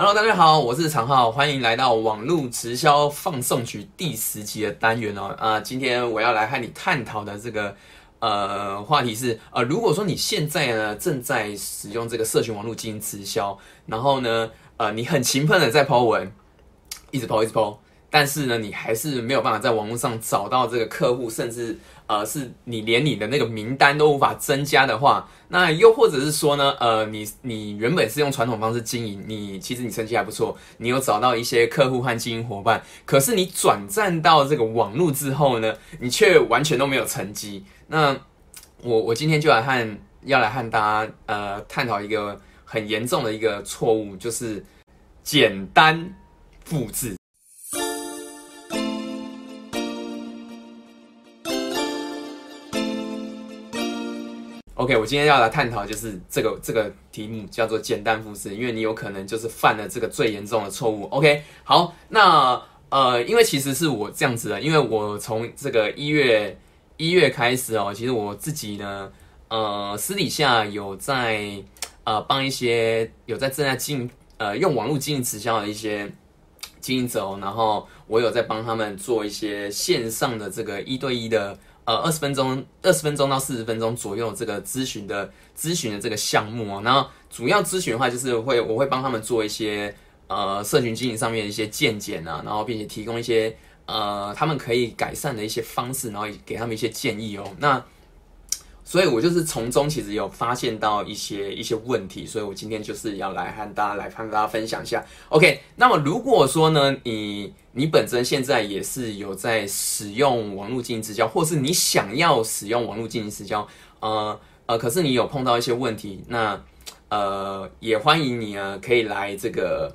Hello，大家好，我是常浩，欢迎来到网络直销放送局第十集的单元哦。啊，今天我要来和你探讨的这个呃话题是呃，如果说你现在呢正在使用这个社群网络进行直销，然后呢呃你很勤奋的在抛文，一直抛一直抛，但是呢你还是没有办法在网络上找到这个客户，甚至呃是你连你的那个名单都无法增加的话。那又或者是说呢，呃，你你原本是用传统方式经营，你其实你成绩还不错，你有找到一些客户和经营伙伴，可是你转战到这个网络之后呢，你却完全都没有成绩。那我我今天就来和要来和大家呃探讨一个很严重的一个错误，就是简单复制。OK，我今天要来探讨就是这个这个题目叫做简单复制，因为你有可能就是犯了这个最严重的错误。OK，好，那呃，因为其实是我这样子的，因为我从这个一月一月开始哦，其实我自己呢，呃，私底下有在呃帮一些有在正在经呃用网络经营直销的一些经营者哦，然后我有在帮他们做一些线上的这个一对一的。呃，二十分钟，二十分钟到四十分钟左右这个咨询的咨询的这个项目哦，然后主要咨询的话就是会我会帮他们做一些呃社群经营上面的一些见解啊，然后并且提供一些呃他们可以改善的一些方式，然后给他们一些建议哦，那。所以我就是从中其实有发现到一些一些问题，所以我今天就是要来和大家来和大家分享一下。OK，那么如果说呢，你你本身现在也是有在使用网络经营直销，或是你想要使用网络经营直销，呃呃，可是你有碰到一些问题，那呃也欢迎你啊，可以来这个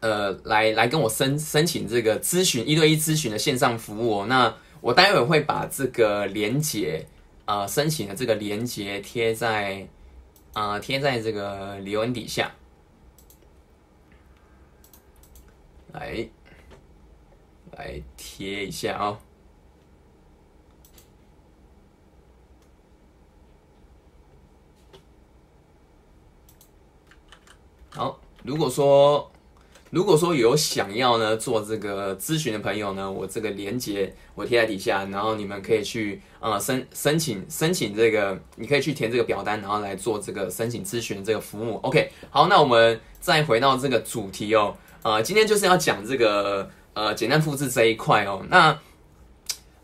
呃来来跟我申申请这个咨询一对一咨询的线上服务。那我待会会把这个连接。呃，申请的这个链接贴在啊，贴在这个留言底下，来来贴一下啊。好，如果说。如果说有想要呢做这个咨询的朋友呢，我这个链接我贴在底下，然后你们可以去呃申申请申请这个，你可以去填这个表单，然后来做这个申请咨询这个服务。OK，好，那我们再回到这个主题哦，呃，今天就是要讲这个呃简单复制这一块哦。那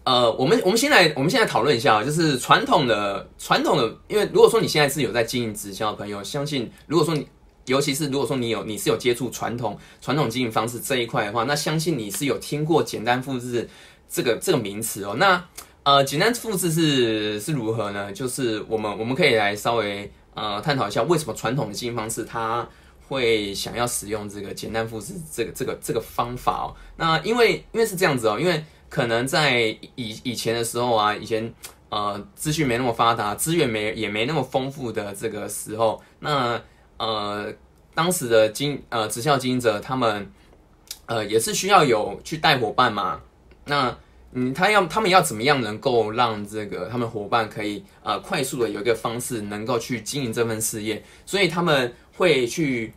呃，我们我们先来我们现在讨论一下，就是传统的传统的，因为如果说你现在是有在经营直销的朋友，相信如果说你。尤其是如果说你有你是有接触传统传统经营方式这一块的话，那相信你是有听过简单复制这个这个名词哦。那呃，简单复制是是如何呢？就是我们我们可以来稍微呃探讨一下，为什么传统的经营方式它会想要使用这个简单复制这个这个这个方法哦。那因为因为是这样子哦，因为可能在以以前的时候啊，以前呃资讯没那么发达，资源没也没那么丰富的这个时候，那呃，当时的经呃直销经营者，他们呃也是需要有去带伙伴嘛。那嗯，他要他们要怎么样能够让这个他们伙伴可以呃快速的有一个方式能够去经营这份事业，所以他们会去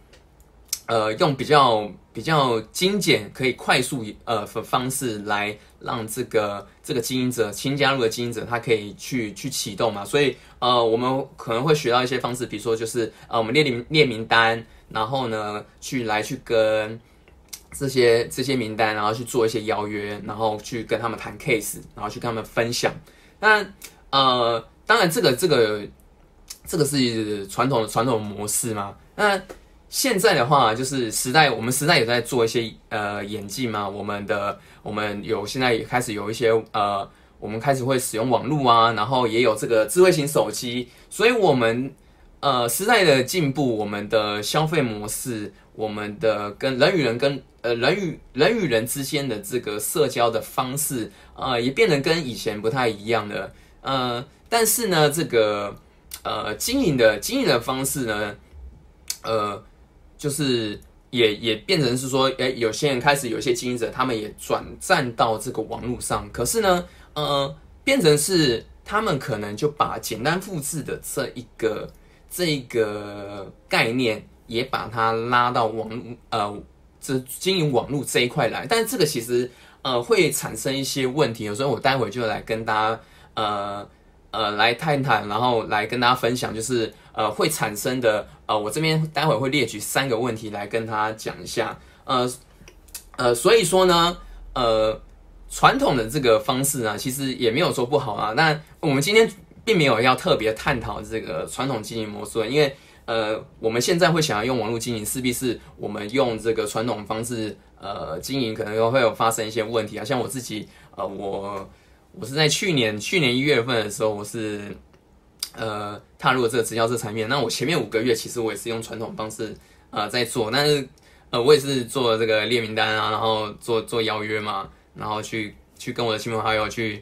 呃用比较比较精简可以快速呃的方式来让这个这个经营者新加入的经营者他可以去去启动嘛，所以。呃，我们可能会学到一些方式，比如说就是呃，我们列名列名单，然后呢，去来去跟这些这些名单，然后去做一些邀约，然后去跟他们谈 case，然后去跟他们分享。那呃，当然这个这个这个是传统的传统模式嘛。那现在的话，就是时代，我们时代也在做一些呃演进嘛。我们的我们有现在也开始有一些呃。我们开始会使用网络啊，然后也有这个智慧型手机，所以我们呃时代的进步，我们的消费模式，我们的跟人与人跟呃人与人与人之间的这个社交的方式啊，也变得跟以前不太一样了。呃，但是呢，这个呃经营的经营的方式呢，呃，就是也也变成是说，哎，有些人开始有些经营者，他们也转战到这个网络上，可是呢。呃，变成是他们可能就把简单复制的这一个这个概念也把它拉到网呃这经营网络这一块来，但这个其实呃会产生一些问题，所以我待会就来跟大家呃呃来探讨，然后来跟大家分享，就是呃会产生的呃我这边待会会列举三个问题来跟他讲一下，呃呃所以说呢呃传统的这个方式呢，其实也没有说不好啊，那我们今天并没有要特别探讨这个传统经营模式，因为。呃，我们现在会想要用网络经营，势必是我们用这个传统方式呃经营，可能又会有发生一些问题啊。像我自己，呃，我我是在去年去年一月份的时候，我是呃踏入了这个直销这层面。那我前面五个月其实我也是用传统方式呃在做，但是呃我也是做这个列名单啊，然后做做邀约嘛，然后去去跟我的亲朋好友去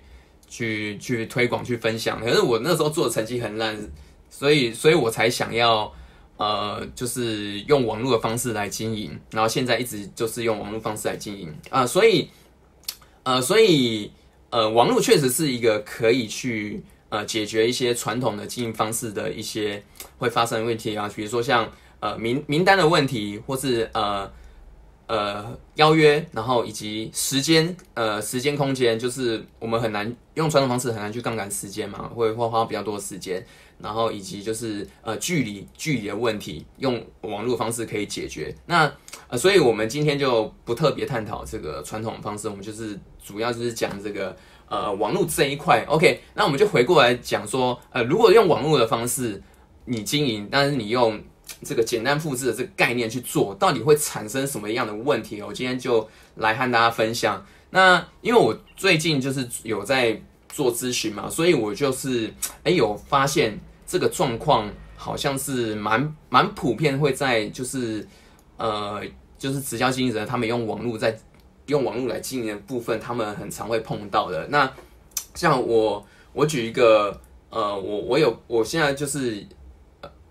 去去推广去分享。可是我那时候做的成绩很烂。所以，所以我才想要，呃，就是用网络的方式来经营，然后现在一直就是用网络方式来经营啊，所以，呃，所以，呃，网络确实是一个可以去呃解决一些传统的经营方式的一些会发生的问题啊，比如说像呃名名单的问题，或是呃。呃，邀约，然后以及时间，呃，时间空间，就是我们很难用传统方式很难去杠杆时间嘛，会会花比较多的时间，然后以及就是呃距离距离的问题，用网络方式可以解决。那呃，所以我们今天就不特别探讨这个传统方式，我们就是主要就是讲这个呃网络这一块。OK，那我们就回过来讲说，呃，如果用网络的方式你经营，但是你用。这个简单复制的这个概念去做，到底会产生什么样的问题？我今天就来和大家分享。那因为我最近就是有在做咨询嘛，所以我就是哎有发现这个状况好像是蛮蛮普遍，会在就是呃就是直销经营者他们用网络在用网络来经营的部分，他们很常会碰到的。那 像我我举一个呃我我有我现在就是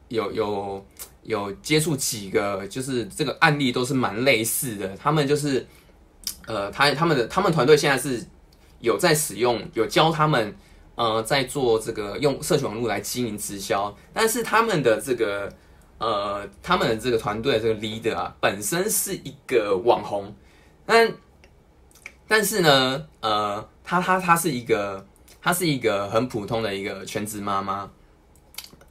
有有。有接触几个，就是这个案例都是蛮类似的。他们就是，呃，他他们的他们团队现在是有在使用，有教他们，呃，在做这个用社群网络来经营直销。但是他们的这个，呃，他们的这个团队这个 leader 啊，本身是一个网红，但但是呢，呃，他他他是一个，他是一个很普通的一个全职妈妈，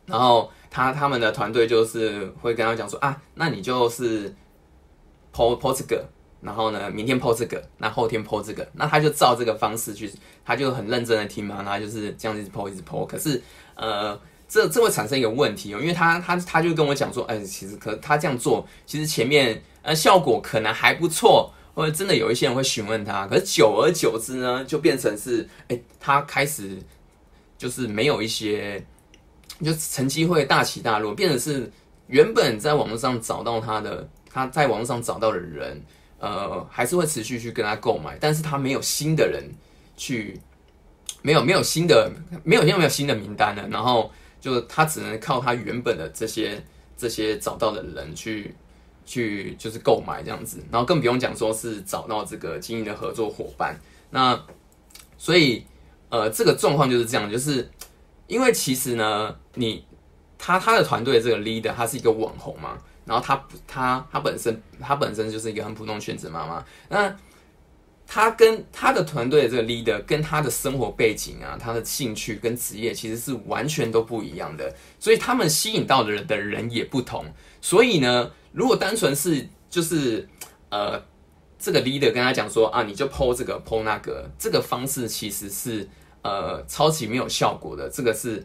然后。他他们的团队就是会跟他讲说啊，那你就是剖剖这个，然后呢，明天剖这个，那后天剖这个，那他就照这个方式去，他就很认真的听嘛，然后就是这样一直剖一直剖。可是呃，这这会产生一个问题哦，因为他他他就跟我讲说，哎，其实可他这样做，其实前面呃效果可能还不错，或者真的有一些人会询问他，可是久而久之呢，就变成是哎，他开始就是没有一些。就成绩会大起大落，变成是原本在网络上找到他的，他在网络上找到的人，呃，还是会持续去跟他购买，但是他没有新的人去，没有没有新的，没有没有没有新的名单了，然后就他只能靠他原本的这些这些找到的人去去就是购买这样子，然后更不用讲说是找到这个经营的合作伙伴，那所以呃这个状况就是这样，就是。因为其实呢，你他他的团队这个 leader，他是一个网红嘛，然后他他他本身他本身就是一个很普通全职妈妈，那他跟他的团队的这个 leader 跟他的生活背景啊，他的兴趣跟职业其实是完全都不一样的，所以他们吸引到的人的人也不同，所以呢，如果单纯是就是呃这个 leader 跟他讲说啊，你就剖这个剖那个，这个方式其实是。呃，超级没有效果的，这个是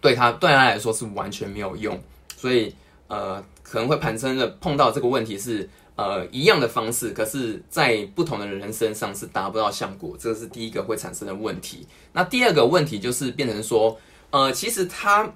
对他对他来说是完全没有用，所以呃可能会盘生的碰到这个问题是呃一样的方式，可是在不同的人身上是达不到效果，这个是第一个会产生的问题。那第二个问题就是变成说，呃，其实他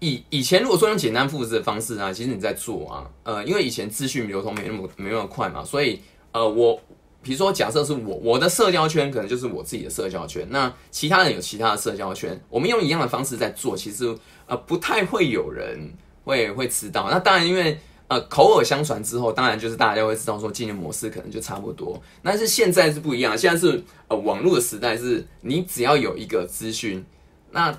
以以前如果说用简单复制的方式啊，其实你在做啊，呃，因为以前资讯流通没那么没那么快嘛，所以呃我。比如说，假设是我我的社交圈可能就是我自己的社交圈，那其他人有其他的社交圈，我们用一样的方式在做，其实呃不太会有人会会知道。那当然，因为呃口耳相传之后，当然就是大家会知道说经营模式可能就差不多。但是现在是不一样，现在是呃网络的时代，是你只要有一个资讯，那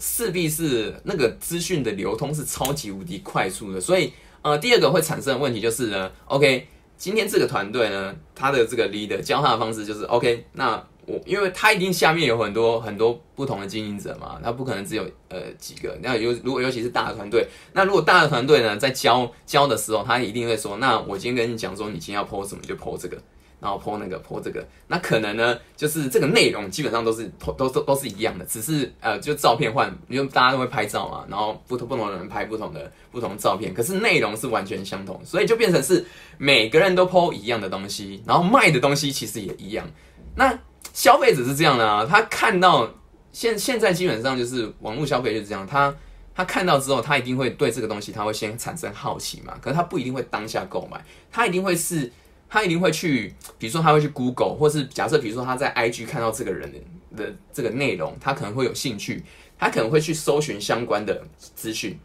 势必是那个资讯的流通是超级无敌快速的，所以呃，第二个会产生的问题就是呢，OK，今天这个团队呢，他的这个 leader 教他的方式就是 OK，那我因为他一定下面有很多很多不同的经营者嘛，他不可能只有呃几个，那尤如果尤其是大的团队，那如果大的团队呢在教教的时候，他一定会说，那我今天跟你讲说，你今天要 po 什么就 po 这个。然后泼那个泼这个，那可能呢，就是这个内容基本上都是都都都是一样的，只是呃，就照片换，因为大家都会拍照嘛，然后不同不同的人拍不同的不同照片，可是内容是完全相同，所以就变成是每个人都泼一样的东西，然后卖的东西其实也一样。那消费者是这样的啊，他看到现现在基本上就是网络消费就是这样，他他看到之后，他一定会对这个东西他会先产生好奇嘛，可是他不一定会当下购买，他一定会是。他一定会去，比如说他会去 Google，或是假设比如说他在 IG 看到这个人的这个内容，他可能会有兴趣，他可能会去搜寻相关的资讯。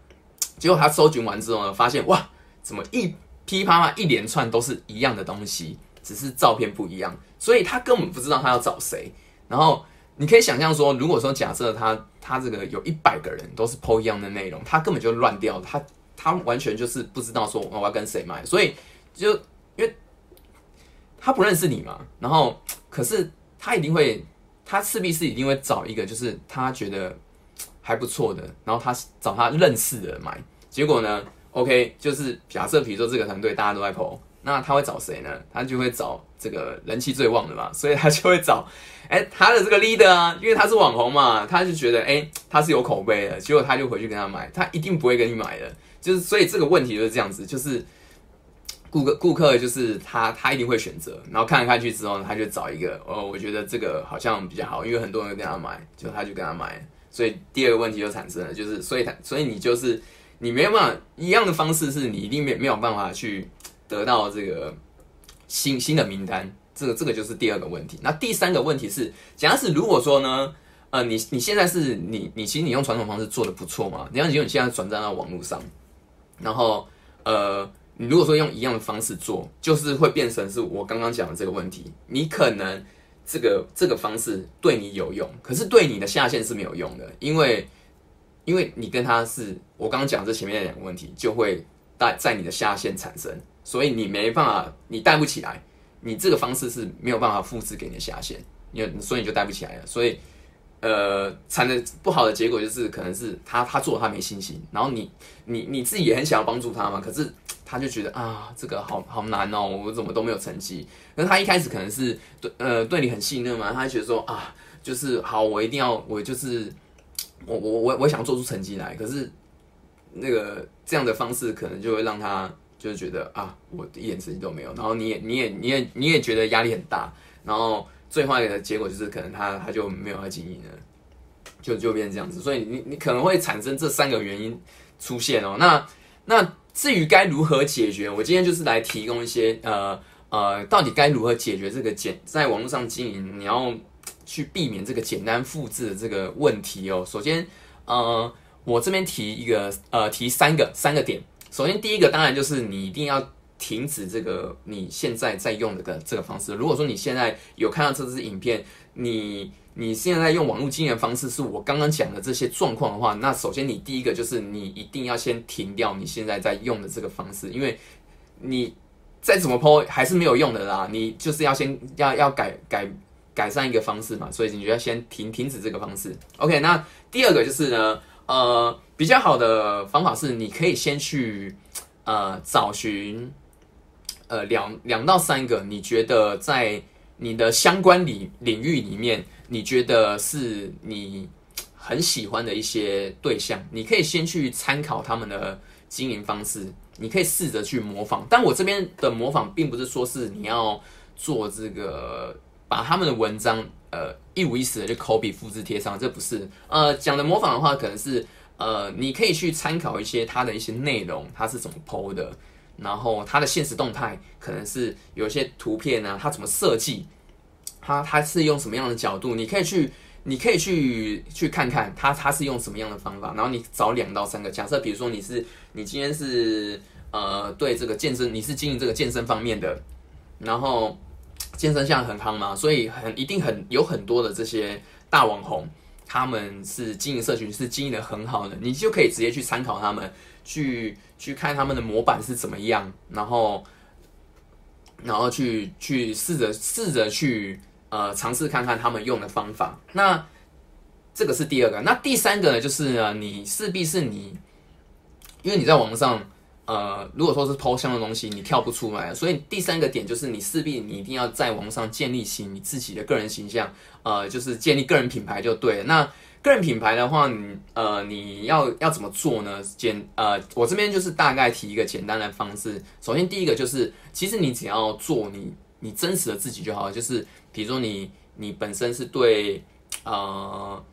结果他搜寻完之后呢，发现哇，怎么一噼啪啪一连串都是一样的东西，只是照片不一样，所以他根本不知道他要找谁。然后你可以想象说，如果说假设他他这个有一百个人都是 PO 一样的内容，他根本就乱掉，他他完全就是不知道说我要跟谁买，所以就。他不认识你嘛，然后可是他一定会，他势必是一定会找一个就是他觉得还不错的，然后他找他认识的买。结果呢，OK，就是假设比如说这个团队大家都在投那他会找谁呢？他就会找这个人气最旺的嘛，所以他就会找 哎他的这个 leader 啊，因为他是网红嘛，他就觉得哎他是有口碑的，结果他就回去跟他买，他一定不会跟你买的，就是所以这个问题就是这样子，就是。顾客顾客就是他，他一定会选择，然后看来看去之后，他就找一个哦，我觉得这个好像比较好，因为很多人跟他买，就他就跟他买，所以第二个问题就产生了，就是所以他所以你就是你没有办法一样的方式，是你一定没没有办法去得到这个新新的名单，这个这个就是第二个问题。那第三个问题是，假使如果说呢，呃，你你现在是你你其实你用传统方式做的不错嘛，你像你现在转战到网络上，然后呃。你如果说用一样的方式做，就是会变成是我刚刚讲的这个问题。你可能这个这个方式对你有用，可是对你的下线是没有用的，因为因为你跟他是我刚刚讲这前面两个问题，就会带在你的下线产生，所以你没办法，你带不起来，你这个方式是没有办法复制给你的下线，你所以你就带不起来了。所以呃，产的不好的结果就是可能是他他做他没信心，然后你你你自己也很想要帮助他嘛，可是。他就觉得啊，这个好好难哦，我怎么都没有成绩。那他一开始可能是对呃对你很信任嘛，他觉得说啊，就是好，我一定要我就是我我我我想做出成绩来。可是那个这样的方式可能就会让他就是觉得啊，我一点成绩都没有。然后你也你也你也你也觉得压力很大。然后最坏的结果就是可能他他就没有要经营了，就就变成这样子。所以你你可能会产生这三个原因出现哦。那那。至于该如何解决，我今天就是来提供一些呃呃，到底该如何解决这个简在网络上经营，你要去避免这个简单复制的这个问题哦。首先，呃，我这边提一个呃，提三个三个点。首先，第一个当然就是你一定要停止这个你现在在用的个这个方式。如果说你现在有看到这支影片，你你现在用网络经营方式是我刚刚讲的这些状况的话，那首先你第一个就是你一定要先停掉你现在在用的这个方式，因为你再怎么抛还是没有用的啦。你就是要先要要改改改善一个方式嘛，所以你就要先停停止这个方式。OK，那第二个就是呢，呃，比较好的方法是你可以先去呃找寻呃两两到三个你觉得在你的相关领领域里面。你觉得是你很喜欢的一些对象，你可以先去参考他们的经营方式，你可以试着去模仿。但我这边的模仿，并不是说是你要做这个把他们的文章呃一五一十的就 copy 复制贴上，这不是。呃，讲的模仿的话，可能是呃你可以去参考一些他的一些内容，他是怎么 PO 的，然后他的现实动态可能是有一些图片啊，他怎么设计。他他是用什么样的角度？你可以去，你可以去去看看他他是用什么样的方法。然后你找两到三个，假设比如说你是你今天是呃对这个健身，你是经营这个健身方面的，然后健身现在很夯嘛，所以很一定很有很多的这些大网红，他们是经营社群是经营的很好的，你就可以直接去参考他们，去去看他们的模板是怎么样，然后然后去去试着试着去呃尝试看看他们用的方法。那这个是第二个，那第三个呢，就是呢，你势必是你，因为你在网上。呃，如果说是抛箱的东西，你跳不出来，所以第三个点就是你势必你一定要在网上建立起你自己的个人形象，呃，就是建立个人品牌就对了。那个人品牌的话，你呃你要要怎么做呢？简呃，我这边就是大概提一个简单的方式。首先第一个就是，其实你只要做你你真实的自己就好了，就是比如说你你本身是对呃。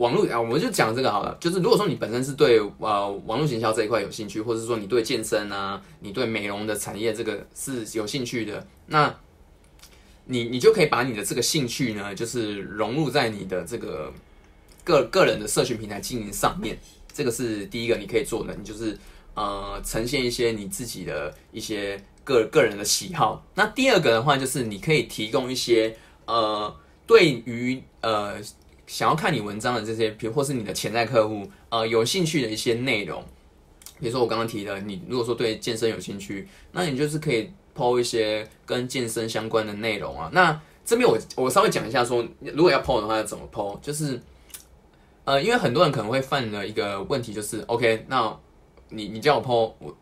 网络啊，我们就讲这个好了。就是如果说你本身是对呃网络营销这一块有兴趣，或者说你对健身啊，你对美容的产业这个是有兴趣的，那你你就可以把你的这个兴趣呢，就是融入在你的这个个个人的社群平台经营上面。这个是第一个你可以做的，你就是呃呈现一些你自己的一些个个人的喜好。那第二个的话，就是你可以提供一些呃对于呃。想要看你文章的这些，比如或是你的潜在客户，呃，有兴趣的一些内容，比如说我刚刚提的，你如果说对健身有兴趣，那你就是可以抛一些跟健身相关的内容啊。那这边我我稍微讲一下，说如果要抛的话要怎么抛，就是，呃，因为很多人可能会犯的一个问题就是，OK，那你你叫我抛，我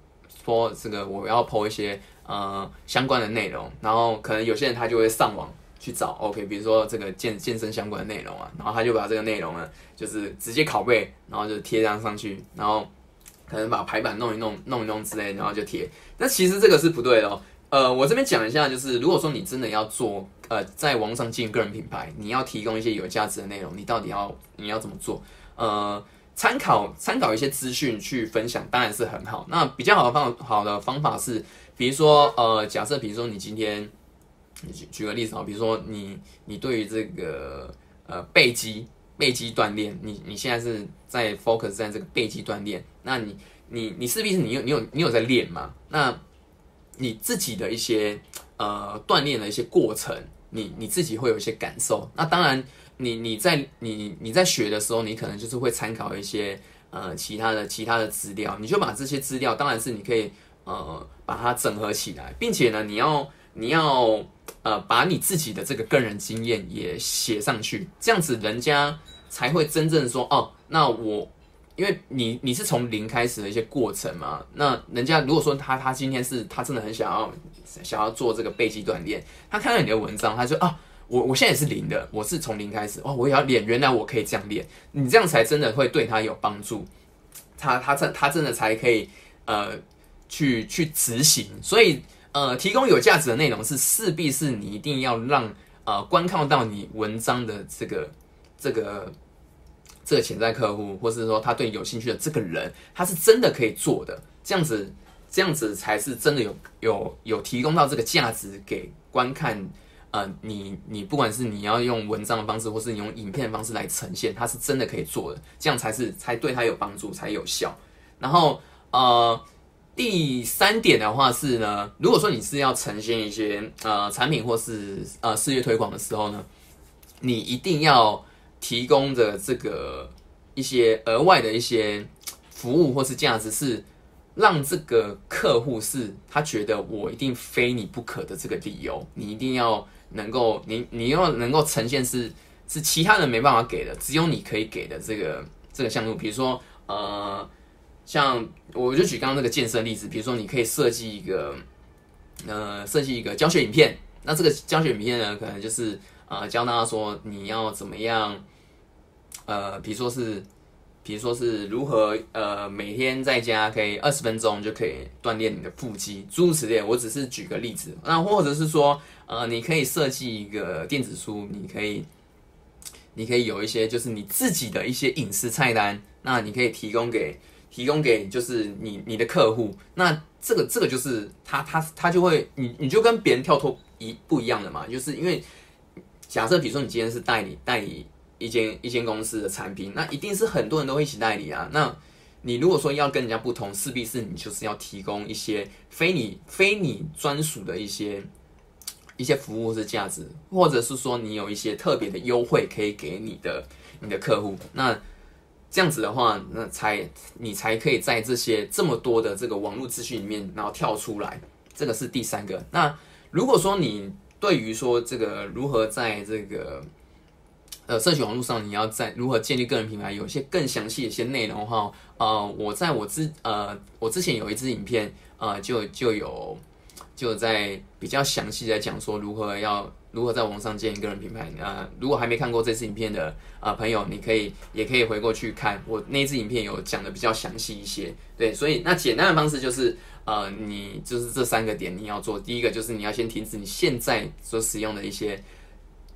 说这个我要抛一些呃相关的内容，然后可能有些人他就会上网。去找 OK，比如说这个健健身相关的内容啊，然后他就把这个内容呢，就是直接拷贝，然后就贴上上去，然后可能把排版弄一弄，弄一弄之类，然后就贴。那其实这个是不对的哦。呃，我这边讲一下，就是如果说你真的要做，呃，在网上经营个人品牌，你要提供一些有价值的内容，你到底要你要怎么做？呃，参考参考一些资讯去分享，当然是很好。那比较好的方好的方法是，比如说呃，假设比如说你今天。举举个例子啊，比如说你你对于这个呃背肌背肌锻炼，你你现在是在 focus 在这个背肌锻炼，那你你你势必是你有你有你有在练嘛？那你自己的一些呃锻炼的一些过程，你你自己会有一些感受。那当然，你你在你你在学的时候，你可能就是会参考一些呃其他的其他的资料，你就把这些资料，当然是你可以呃把它整合起来，并且呢，你要你要。呃，把你自己的这个个人经验也写上去，这样子人家才会真正说哦，那我，因为你你是从零开始的一些过程嘛，那人家如果说他他今天是他真的很想要想要做这个背肌锻炼，他看到你的文章，他说啊，我我现在也是零的，我是从零开始，哦，我也要练，原来我可以这样练，你这样才真的会对他有帮助，他他真他真的才可以呃去去执行，所以。呃，提供有价值的内容是势必是你一定要让呃观看到你文章的这个这个这个潜在客户，或是说他对有兴趣的这个人，他是真的可以做的，这样子这样子才是真的有有有提供到这个价值给观看。呃，你你不管是你要用文章的方式，或是你用影片的方式来呈现，他是真的可以做的，这样才是才对他有帮助，才有效。然后呃。第三点的话是呢，如果说你是要呈现一些呃产品或是呃事业推广的时候呢，你一定要提供的这个一些额外的一些服务或是价值，是让这个客户是他觉得我一定非你不可的这个理由，你一定要能够你你要能够呈现是是其他人没办法给的，只有你可以给的这个这个项目，比如说呃。像我就举刚刚那个健身例子，比如说你可以设计一个，呃，设计一个教学影片。那这个教学影片呢，可能就是呃教大家说你要怎么样，呃，比如说是，比如说是如何呃每天在家可以二十分钟就可以锻炼你的腹肌，诸如此类。我只是举个例子。那或者是说，呃，你可以设计一个电子书，你可以，你可以有一些就是你自己的一些饮食菜单，那你可以提供给。提供给就是你你的客户，那这个这个就是他他他就会你你就跟别人跳脱一不一样的嘛，就是因为假设比如说你今天是代理代理一间一间公司的产品，那一定是很多人都会一起代理啊。那你如果说要跟人家不同，势必是你就是要提供一些非你非你专属的一些一些服务或是价值，或者是说你有一些特别的优惠可以给你的你的客户，那这样子的话，那才你才可以在这些这么多的这个网络资讯里面，然后跳出来，这个是第三个。那如果说你对于说这个如何在这个呃社群网络上，你要在如何建立个人品牌，有一些更详细的一些内容的话，呃，我在我之呃我之前有一支影片，呃，就就有就在比较详细的讲说如何要。如何在网上建一个人品牌？呃，如果还没看过这支影片的啊朋友，你可以也可以回过去看我那支影片，有讲的比较详细一些。对，所以那简单的方式就是，呃，你就是这三个点你要做。第一个就是你要先停止你现在所使用的一些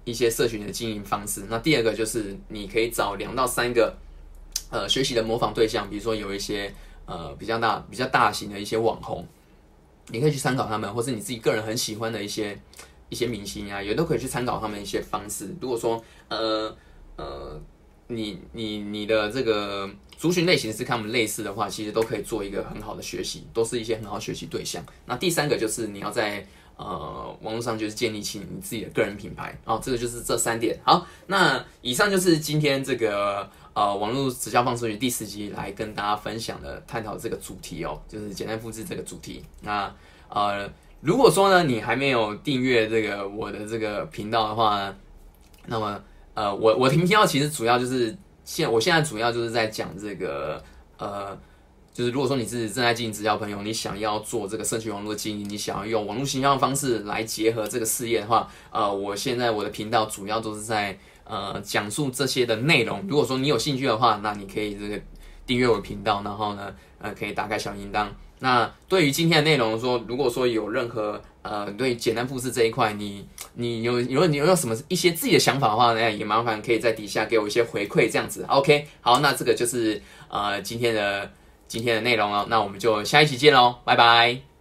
一些社群的经营方式。那第二个就是你可以找两到三个呃学习的模仿对象，比如说有一些呃比较大比较大型的一些网红，你可以去参考他们，或是你自己个人很喜欢的一些。一些明星啊，也都可以去参考他们一些方式。如果说，呃呃，你你你的这个族群类型是跟他们类似的话，其实都可以做一个很好的学习，都是一些很好学习对象。那第三个就是你要在呃网络上就是建立起你自己的个人品牌，哦，这个就是这三点。好，那以上就是今天这个呃网络直销放出去第四集来跟大家分享的探讨这个主题哦，就是简单复制这个主题。那呃。如果说呢，你还没有订阅这个我的这个频道的话，那么呃，我我频道其实主要就是现我现在主要就是在讲这个呃，就是如果说你是正在经营直销朋友，你想要做这个社区网络经营，你想要用网络形销的方式来结合这个事业的话，呃，我现在我的频道主要都是在呃讲述这些的内容。如果说你有兴趣的话，那你可以这个订阅我的频道，然后呢，呃，可以打开小铃铛。那对于今天的内容说，如果说有任何呃对简单复制这一块，你你有有你有有什么一些自己的想法的话呢，也麻烦可以在底下给我一些回馈，这样子。OK，好，那这个就是呃今天的今天的内容了，那我们就下一期见喽，拜拜。